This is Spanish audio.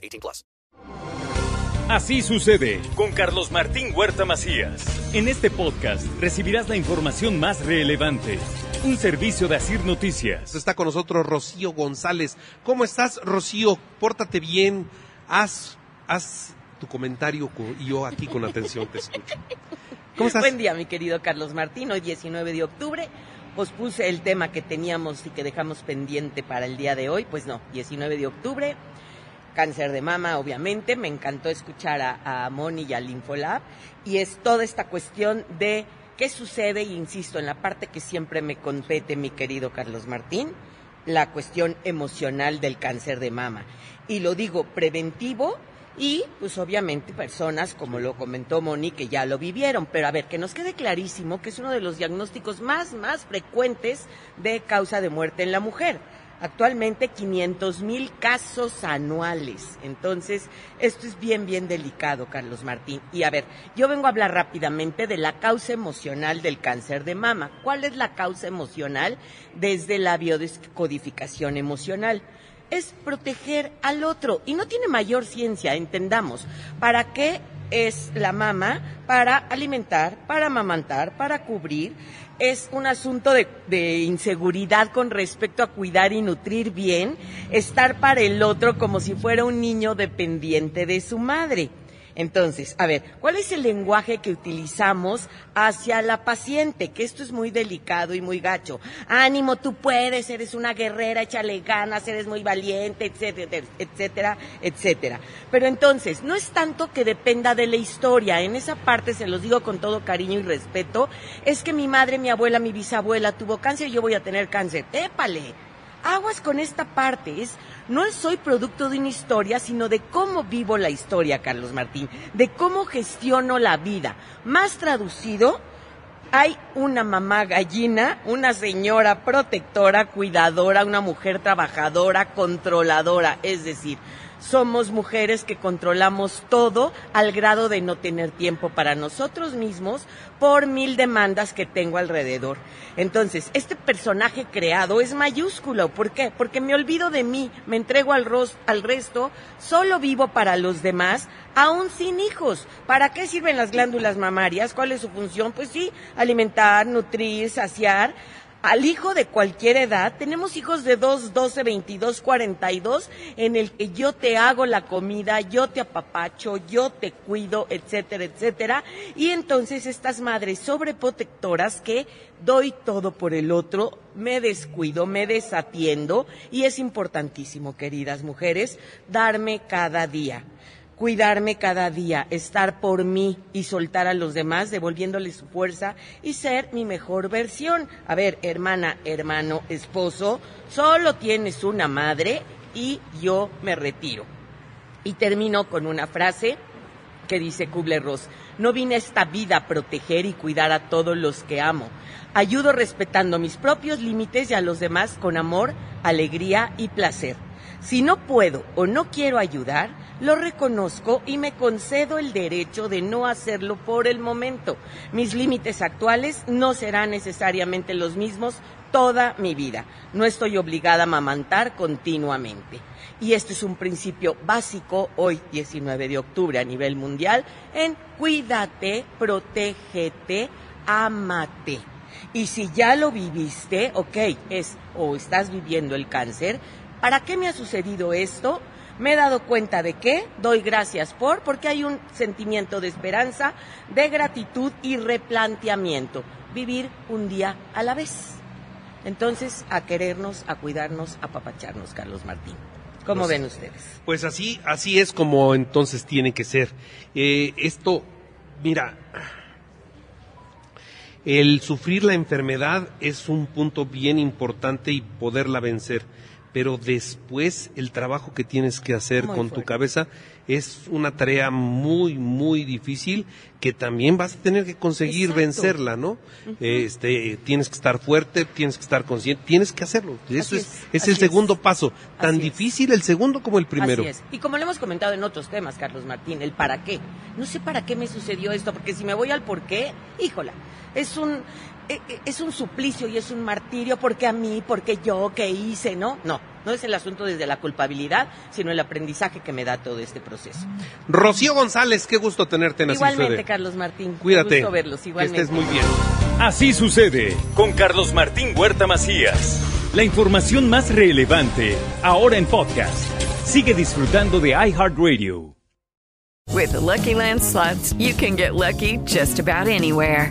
18 plus. Así sucede con Carlos Martín Huerta Macías. En este podcast recibirás la información más relevante. Un servicio de Asir Noticias. Está con nosotros Rocío González. ¿Cómo estás, Rocío? Pórtate bien. Haz, haz tu comentario y yo aquí con atención te escucho. ¿Cómo estás? Buen día, mi querido Carlos Martín. Hoy 19 de octubre pospuse el tema que teníamos y que dejamos pendiente para el día de hoy. Pues no, 19 de octubre, cáncer de mama, obviamente. Me encantó escuchar a, a Moni y al Infolab. Y es toda esta cuestión de qué sucede, insisto, en la parte que siempre me compete, mi querido Carlos Martín, la cuestión emocional del cáncer de mama. Y lo digo preventivo y pues obviamente personas, como lo comentó Moni, que ya lo vivieron. Pero a ver, que nos quede clarísimo que es uno de los diagnósticos más, más frecuentes de causa de muerte en la mujer. Actualmente 500 mil casos anuales. Entonces, esto es bien, bien delicado, Carlos Martín. Y a ver, yo vengo a hablar rápidamente de la causa emocional del cáncer de mama. ¿Cuál es la causa emocional? Desde la biodescodificación emocional es proteger al otro. Y no tiene mayor ciencia, entendamos. ¿Para qué es la mama? Para alimentar, para amamantar, para cubrir. Es un asunto de, de, inseguridad con respecto a cuidar y nutrir bien, estar para el otro como si fuera un niño dependiente de su madre. Entonces, a ver, ¿cuál es el lenguaje que utilizamos hacia la paciente? Que esto es muy delicado y muy gacho. Ánimo, tú puedes, eres una guerrera, échale ganas, eres muy valiente, etcétera, etcétera, etcétera. Pero entonces, no es tanto que dependa de la historia, en esa parte se los digo con todo cariño y respeto, es que mi madre, mi abuela, mi bisabuela tuvo cáncer y yo voy a tener cáncer. Épale aguas con esta parte. Es, no soy producto de una historia, sino de cómo vivo la historia, Carlos Martín, de cómo gestiono la vida. Más traducido, hay una mamá gallina, una señora protectora, cuidadora, una mujer trabajadora, controladora, es decir, somos mujeres que controlamos todo al grado de no tener tiempo para nosotros mismos por mil demandas que tengo alrededor. Entonces, este personaje creado es mayúsculo. ¿Por qué? Porque me olvido de mí, me entrego al, al resto, solo vivo para los demás, aún sin hijos. ¿Para qué sirven las glándulas mamarias? ¿Cuál es su función? Pues sí, alimentar, nutrir, saciar al hijo de cualquier edad. Tenemos hijos de 2, 12, 22, 42, en el que yo te hago la comida, yo te apapacho, yo te cuido, etcétera, etcétera. Y entonces estas madres sobreprotectoras que doy todo por el otro, me descuido, me desatiendo, y es importantísimo, queridas mujeres, darme cada día cuidarme cada día, estar por mí y soltar a los demás, devolviéndoles su fuerza y ser mi mejor versión. A ver, hermana, hermano, esposo, solo tienes una madre y yo me retiro. Y termino con una frase que dice Kubler-Ross, no vine a esta vida a proteger y cuidar a todos los que amo. Ayudo respetando mis propios límites y a los demás con amor, alegría y placer. Si no puedo o no quiero ayudar, lo reconozco y me concedo el derecho de no hacerlo por el momento. Mis límites actuales no serán necesariamente los mismos toda mi vida. No estoy obligada a mamantar continuamente. Y este es un principio básico hoy, 19 de octubre, a nivel mundial, en cuídate, protégete, amate. Y si ya lo viviste, ok, es o estás viviendo el cáncer, ¿Para qué me ha sucedido esto? Me he dado cuenta de que doy gracias por, porque hay un sentimiento de esperanza, de gratitud y replanteamiento. Vivir un día a la vez. Entonces, a querernos, a cuidarnos, a papacharnos, Carlos Martín. ¿Cómo pues, ven ustedes? Pues así, así es como entonces tiene que ser. Eh, esto, mira, el sufrir la enfermedad es un punto bien importante y poderla vencer pero después el trabajo que tienes que hacer Muy con tu cabeza es una tarea muy, muy difícil que también vas a tener que conseguir Exacto. vencerla, ¿no? Este, tienes que estar fuerte, tienes que estar consciente, tienes que hacerlo. Eso es, es, el es. segundo paso. Tan Así difícil el segundo como el primero. Así es. Y como lo hemos comentado en otros temas, Carlos Martín, el para qué. No sé para qué me sucedió esto, porque si me voy al por qué, híjola, es un eh, eh, es un suplicio y es un martirio porque a mí, porque yo, ¿qué hice? No, no, no es el asunto desde la culpabilidad, sino el aprendizaje que me da todo este proceso. Rocío González, qué gusto tenerte en Así igualmente, Sucede. Carlos Martín. Cuídate. Qué gusto verlos, que estés muy bien. Así sucede con Carlos Martín Huerta Macías. La información más relevante ahora en podcast. Sigue disfrutando de iHeartRadio. With the Lucky Land slots, you can get lucky just about anywhere.